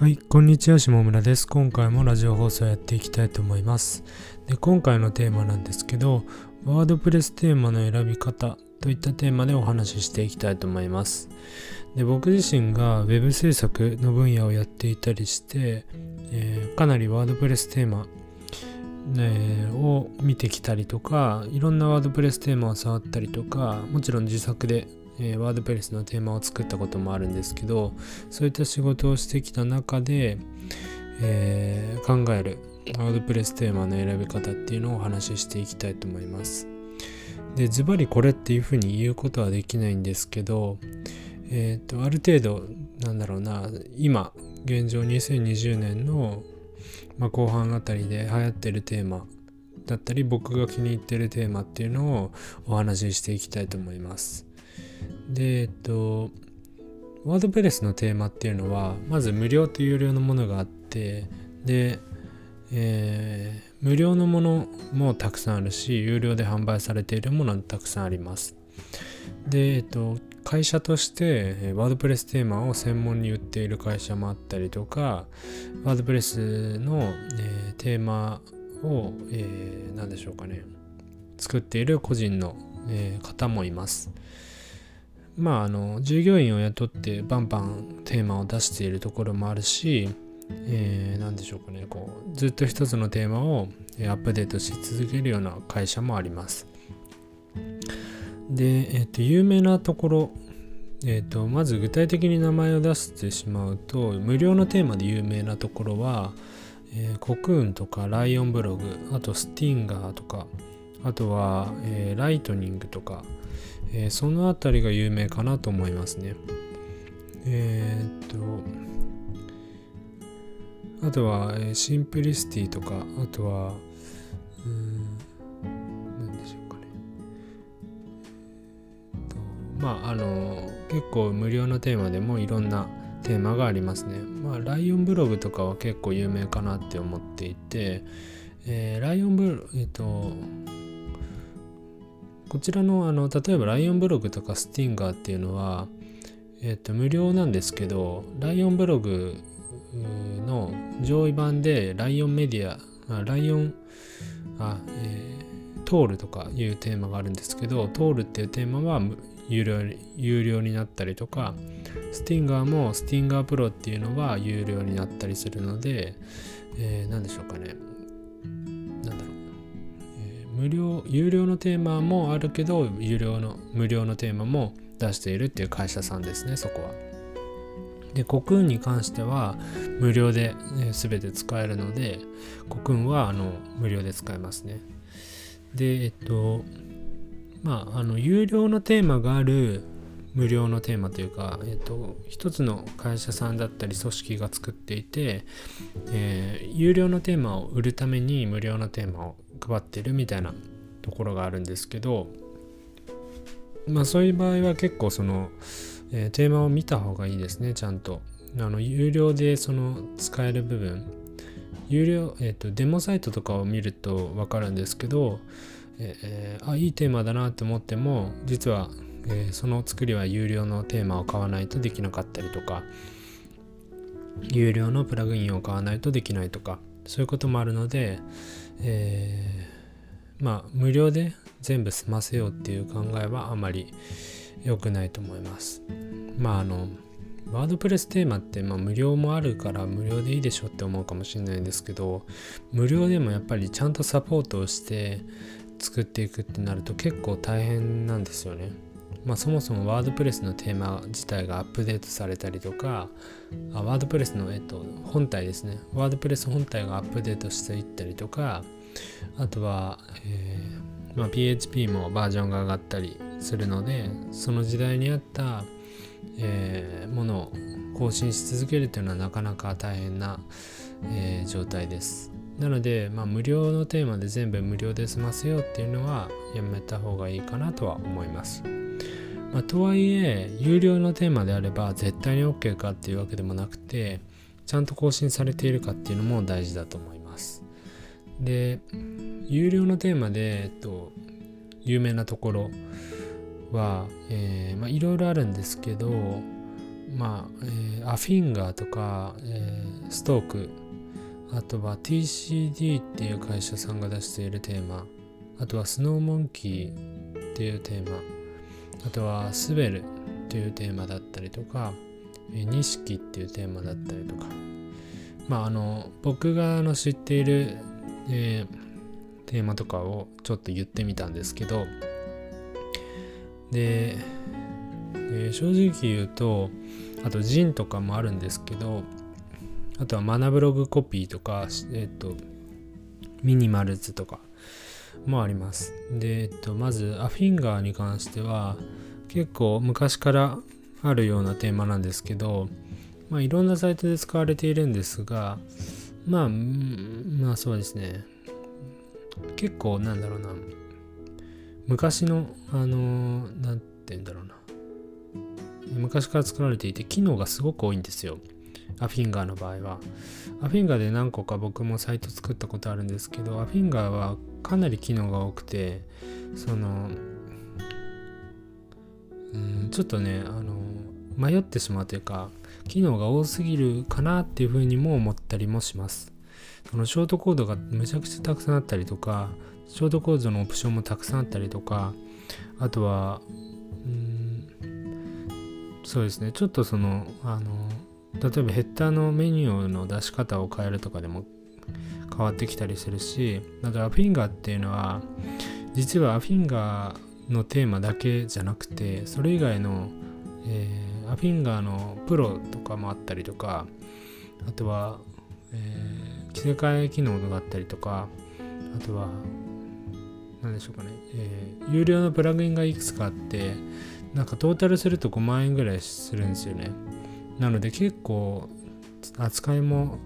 はい、こんにちは、下村です。今回もラジオ放送やっていきたいと思います。で今回のテーマなんですけど、ワードプレステーマの選び方といったテーマでお話ししていきたいと思います。で僕自身が Web 制作の分野をやっていたりして、えー、かなりワードプレステーマ、え、を見てきたりとか、いろんなワードプレステーマを触ったりとか、もちろん自作でえ、ワードプレスのテーマを作ったこともあるんですけどそういった仕事をしてきた中で、えー、考えるワードプレステーマの選び方っていうのをお話ししていきたいと思います。でズバリこれっていうふうに言うことはできないんですけどえっ、ー、とある程度なんだろうな今現状2020年の、まあ、後半あたりで流行ってるテーマだったり僕が気に入ってるテーマっていうのをお話ししていきたいと思います。で、えっと、ワードプレスのテーマっていうのは、まず無料と有料のものがあって、で、えー、無料のものもたくさんあるし、有料で販売されているものもたくさんあります。で、えっと、会社としてワードプレステーマを専門に売っている会社もあったりとか、ワードプレスの、えー、テーマを、えー、何でしょうかね、作っている個人の、えー、方もいます。まああの従業員を雇ってバンバンテーマを出しているところもあるし、えー、何でしょうかねこうずっと一つのテーマをアップデートし続けるような会社もあります。で、え、ー、と有名なところえーと、まず具体的に名前を出してしまうと無料のテーマで有名なところは、えー、 Cocoon とか LION BLOG あと STINGER とかあとは、えー、 Lightning とかえー、その辺りが有名かなと思いますね。えー、っと、あとは、えー、 Simplicity とか、あとは、うん、何でしょうかね。とまあ、あの、結構無料のテーマでもいろんなテーマがありますね。まあ、ライオンブログとかは結構有名かなって思っていて、えー、ライオンブログ、えっ、と、こちらのあの例えばライオンブログとかスティンガーっていうのは、えっと、無料なんですけどライオンブログの上位版でライオンメディアあライオンあ、えー、トールとかいうテーマがあるんですけどトールっていうテーマは有料有料になったりとかスティンガーもスティンガープロっていうのは有料になったりするので、えー、何でしょうかね。無料有料のテーマもあるけど有料の無料のテーマも出しているっていう会社さんですねそこは。でコクーンに関しては無料で、ね、全て使えるのでコクーンはあの無料で使えますね。でえっとまああの有料のテーマがある無料のテーマというか、えっと、一つの会社さんだったり組織が作っていて、えー、有料のテーマを売るために無料のテーマを配ってるみたいなところがあるんですけどまあそういう場合は結構その、えー、テーマを見た方がいいですねちゃんと。あの有料でその使える部分。有料、えーと、デモサイトとかを見ると分かるんですけど、えー、あいいテーマだなって思っても実は、えー、その作りは有料のテーマを買わないとできなかったりとか有料のプラグインを買わないとできないとかそういうこともあるので、えー、まあ無料で全部済ませようっていう考えはあまり良くないと思います。まああのワードプレステーマって、まあ、無料もあるから無料でいいでしょって思うかもしれないんですけど無料でもやっぱりちゃんとサポートをして作っていくってなると結構大変なんですよね。まあ、そもそもワードプレスのテーマ自体がアップデートされたりとかあワードプレスの、えっと、本体ですねワードプレス本体がアップデートしていったりとかあとは、えーまあ、PHP もバージョンが上がったりするのでその時代に合った、えー、ものを更新し続けるというのはなかなか大変な、えー、状態ですなので、まあ、無料のテーマで全部無料で済ませようっていうのはやめた方がいいかなとは思います。まあ、とはいえ有料のテーマであれば絶対に OK かっていうわけでもなくてちゃんと更新されているかっていうのも大事だと思います。で有料のテーマで、えっと、有名なところは、えー、まあ、いろいろあるんですけどまあ、えー、アフィンガーとか、えー、ストークあとは TCD っていう会社さんが出しているテーマあとはスノーモンキーっていうテーマあとはスベルっていうテーマだったりとか錦っていうテーマだったりとか。まああの僕があの知っている、えー、テーマとかをちょっと言ってみたんですけど。で、えー、正直言うとあとジンとかもあるんですけどあとはマナブログコピーとかえっ、ー、とミニマルズとか。もあります。で、えっと、まずアフィンガーに関しては結構昔からあるようなテーマなんですけど、まあ、いろんなサイトで使われているんですがまあまあそうですね。結構なんだろうな。昔のあの何て言うんだろうな。昔から作られていて機能がすごく多いんですよ。アフィンガーの場合は。アフィンガーで何個か僕もサイト作ったことあるんですけどアフィンガーはかなり機能が多くてそのうんちょっとねあの迷ってしまうというか機能が多すぎるかなっていうふうにも思ったりもします。そのショートコードがめちゃくちゃたくさんあったりとかショートコードのオプションもたくさんあったりとかあとはうんそうですね。ちょっとそのあの例えばヘッダーのメニューの出し方を変えるとかでも変わってきたりするしあとアフィンガーっていうのは実はアフィンガーのテーマだけじゃなくてそれ以外の、えー、アフィンガーのプロとかもあったりとかあとは、えー、着せ替え機能があったりとかあとは何でしょうかね、えー、有料のプラグインがいくつかあってなんかトータルすると5万円ぐらいするんですよね。なので結構扱いも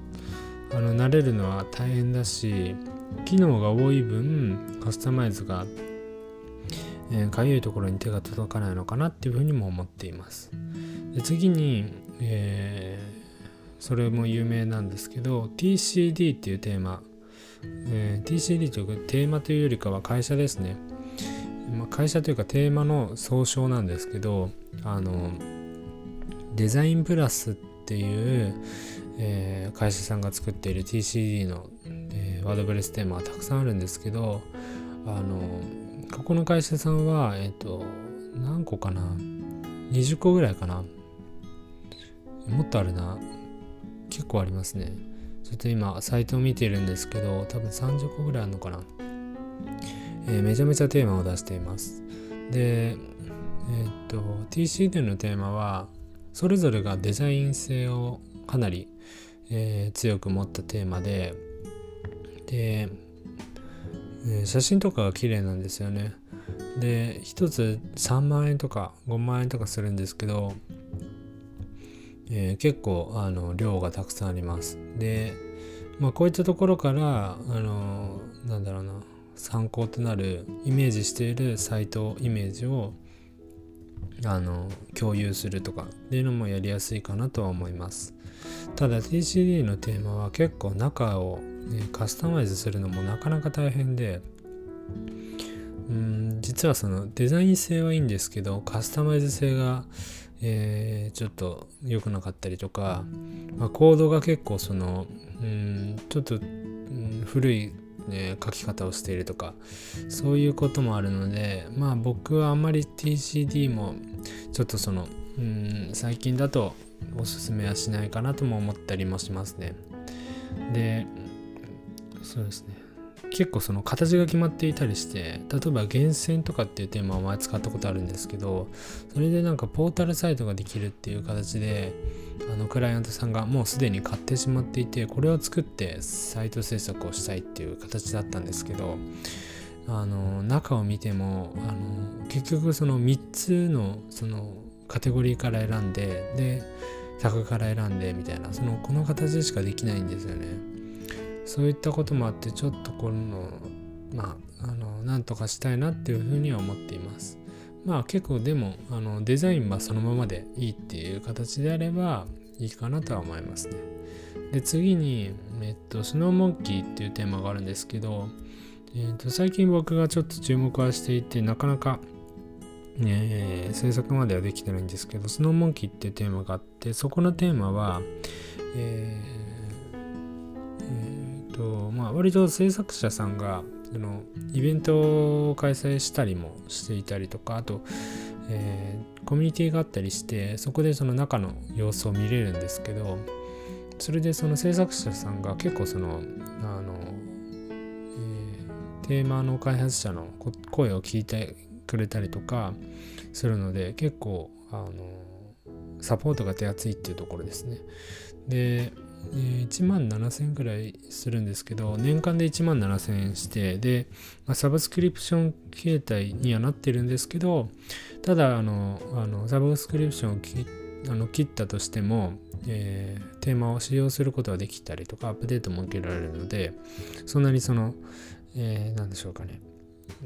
あの慣れるのは大変だし機能が多い分カスタマイズがえー、かゆいところに手が届かないのかなっていうふうにも思っています。で次に、えー、それも有名なんですけど TCD っていうテーマ、えー、TCD というかテーマというよりかは会社ですね、まあ、会社というかテーマの総称なんですけどあのデザインプラスっていうえー、会社さんが作っている TCD の、えー、ワードプレステーマはたくさんあるんですけどあのここの会社さんはえっ、ー、と何個かな？20個ぐらいかな？もっとあるな。結構ありますね。ちょっと今サイトを見てるんですけど多分30個ぐらいあるのかな、えー、めちゃめちゃテーマを出しています。でえっ、と TCD のテーマはそれぞれがデザイン性をかなりえー、強く持ったテーマでで、えー、写真とかが綺麗なんですよね。で1つ3万円とか5万円とかするんですけど、えー、結構あの量がたくさんあります。でまあこういったところからあのなんだろうな参考となるイメージしているサイトイメージをあの共有するとかっていうのもやりやすいかなとは思います。ただ TCD のテーマは結構中を、ね、カスタマイズするのもなかなか大変でうん実はそのデザイン性はいいんですけどカスタマイズ性が、えー、ちょっと良くなかったりとか、まあ、コードが結構そのうんちょっと、古いね、書き方をしているとかそういうこともあるのでまあ僕はあんまり TCD もちょっとそのうん最近だとおすすめはしないかなとも思ったりもしますね。で、そうですね。結構その形が決まっていたりして例えば厳選とかっていうテーマを前使ったことあるんですけどそれでなんかポータルサイトができるっていう形であのクライアントさんがもうすでに買ってしまっていてこれを作ってサイト制作をしたいっていう形だったんですけどあの中を見てもあの結局その3つのそのカテゴリーから選んででタグから選んでみたいなそのこの形しかできないんですよね。そういったこともあってちょっとこのまああのなんとかしたいなっていうふうには思っています。まあ結構でもあのデザインはそのままでいいっていう形であればいいかなとは思いますね。で次に、えっと、スノーモンキーっていうテーマがあるんですけど、えっと、最近僕がちょっと注目はしていてなかなかえー、制作まではできてないんですけど、スノーモンキーっていうテーマがあって、そこのテーマは、え割と制作者さんが、そのイベントを開催したりもしていたりとか、あと、えー、コミュニティがあったりしてそこでその中の様子を見れるんですけどそれでその制作者さんが結構そのあの、えー、テーマの開発者の声を聞いてくれたりとかするので結構あのサポートが手厚いっていうところですね。で1万7000円くらいするんですけど、年間で1万7000円して、で、まあ、サブスクリプション形態にはなってるんですけど、ただ、あの、あのサブスクリプションを切あの切ったとしても、えー、テーマを使用することができたりとか、アップデートも受けられるので、そんなにその、えー、なんでしょうかね、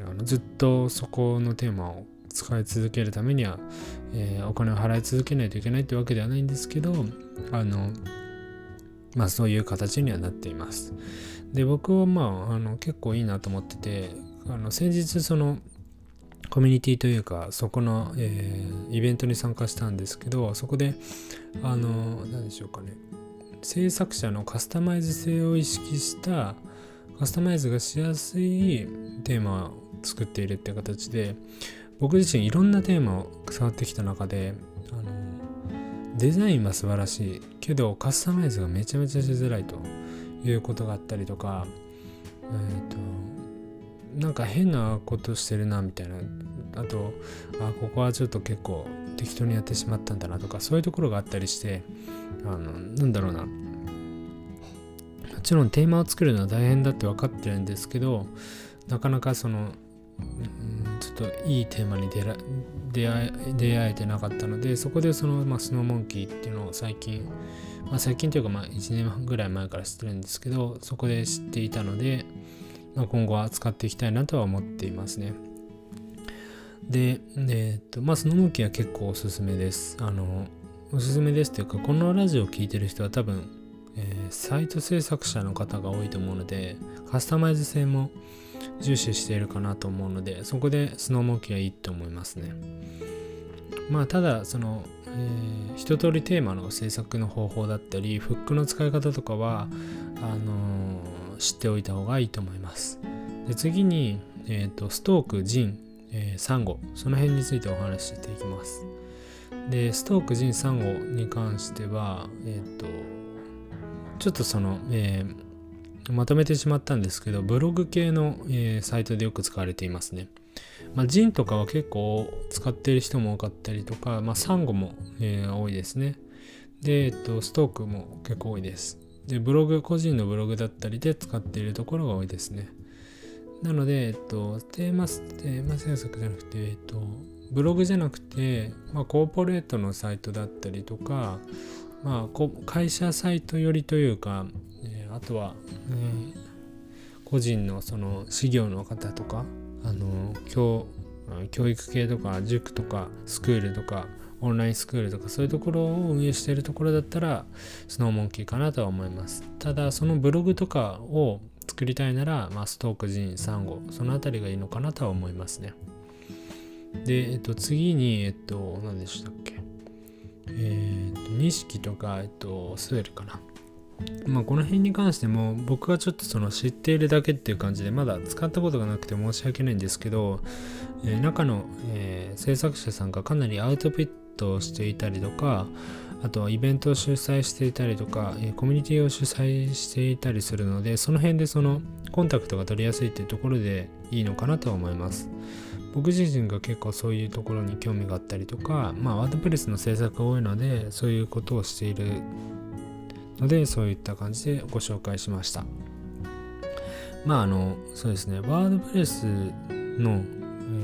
あのずっとそこのテーマを使い続けるためには、えー、お金を払い続けないといけないってわけではないんですけど、あの、まあそういう形にはなっています。で、僕はまあ、あの結構いいなと思ってて、あの先日そのコミュニティというか、そこの、えー、イベントに参加したんですけど、そこで、あの、何でしょうかね、制作者のカスタマイズ性を意識したカスタマイズがしやすいテーマを作っているって形で僕自身いろんなテーマを触ってきた中であのデザインは素晴らしいけどカスタマイズがめちゃめちゃしづらいということがあったりとかえっ、ー、となんか変なことしてるなみたいな。あとあここはちょっと結構適当にやってしまったんだなとかそういうところがあったりしてあのなんだろうな。もちろんテーマを作るのは大変だって分かってるんですけどなかなかその、ちょっといいテーマに出ら出会え出会えてなかったのでそこでその、まあ、スノーモンキーっていうのを最近、まあ、最近というかまあ1年半ぐらい前から知ってるんですけどそこで知っていたので、まあ、今後は使っていきたいなとは思っていますね。で、えー、っとまあスノーモンキーは結構おすすめです。あのおすすめですというかこのラジオを聴いてる人は多分、えー、サイト制作者の方が多いと思うのでカスタマイズ性も重視しているかなと思うのでそこでスノーモンキーはいいと思いますね。まあただその、えー、一通りテーマの制作の方法だったりフックの使い方とかはあのー、知っておいた方がいいと思います。で次に、えーと、ストークジン、えー、サンゴその辺についてお話ししていきます。でストークジンサンゴに関してはえっ、とちょっとその、えー、まとめてしまったんですけど、ブログ系の、えー、サイトでよく使われていますね。まあ、ジンとかは結構使っている人も多かったりとか、まあ、サンゴも、えー、多いですね。で、えっと、ストークも結構多いです。で、ブログ、個人のブログだったりで使っているところが多いですね。なので、えっと、テーマ、テーマ制作じゃなくて、えっと、ブログじゃなくて、まあ、コーポレートのサイトだったりとか、まあ、会社サイトよりというか、あとは、えー、個人のその事業の方とかあの教教育系とか塾とかスクールとかオンラインスクールとかそういうところを運営しているところだったらスノーモンキーかなとは思います。ただそのブログとかを作りたいなら、まあ、ストークジンサンゴその辺りがいいのかなとは思いますね。で、えっと、次にえっと何でしたっけ？えっと錦とかえっとスウェルかなまあ、この辺に関しても僕はちょっとその知っているだけっていう感じでまだ使ったことがなくて申し訳ないんですけど、えー、中の、えー、制作者さんがかなりアウトプットをしていたりとかあとはイベントを主催していたりとか、えー、コミュニティを主催していたりするのでその辺でそのコンタクトが取りやすいっていうところでいいのかなとは思います。僕自身が結構そういうところに興味があったりとかまあワードプレスの制作が多いのでそういうことをしているのでそういった感じでご紹介しました。まああのそうですね。ワードプレスの、え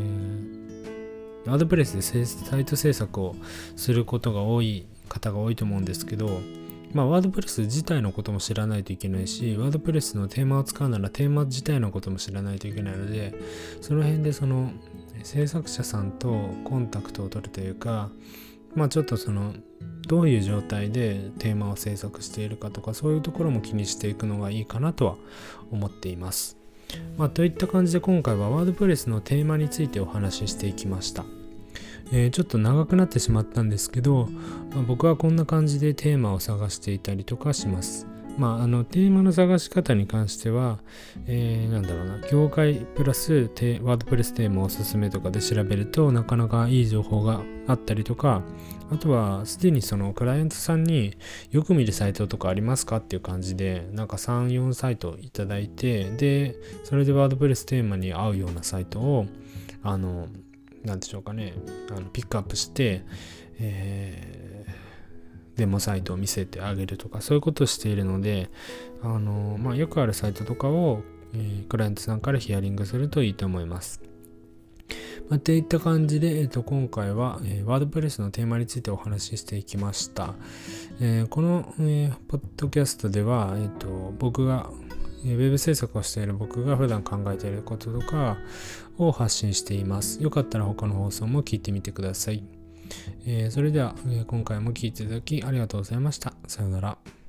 ー、ワードプレスでサイト制作をすることが多い方が多いと思うんですけどまあ、ワードプレス自体のことも知らないといけないし、ワードプレスのテーマを使うならテーマ自体のことも知らないといけないので、その辺でその制作者さんとコンタクトを取るというか、まあちょっとそのどういう状態でテーマを制作しているかとかそういうところも気にしていくのがいいかなとは思っています。まあ、といった感じで今回はワードプレスのテーマについてお話ししていきました。えー、ちょっと長くなってしまったんですけど、まあ、僕はこんな感じでテーマを探していたりとかします。まあ、あのテーマの探し方に関しては、えー、なんだろうな、業界プラスワードプレステーマおすすめとかで調べるとなかなかいい情報があったりとか、あとはすでにそのクライアントさんによく見るサイトとかありますかっていう感じで、なんか3、4サイトいただいて、で、それでワードプレステーマに合うようなサイトを、あの、なんでしょうかね、あのピックアップして、えーデモサイトを見せてあげるとかそういうことをしているのであの、まあ、よくあるサイトとかを、えー、クライアントさんからヒアリングするといいと思います。まあ、っていった感じで、えー、と今回は、えー、ワードプレスのテーマについてお話ししていきました。えー、この、えー、ポッドキャストでは、えーと、僕がウェブ制作をしている僕が普段考えていることとかを発信しています。よかったら他の放送も聞いてみてください。えー、それでは、え、今回も聴いていただきありがとうございました。さようなら。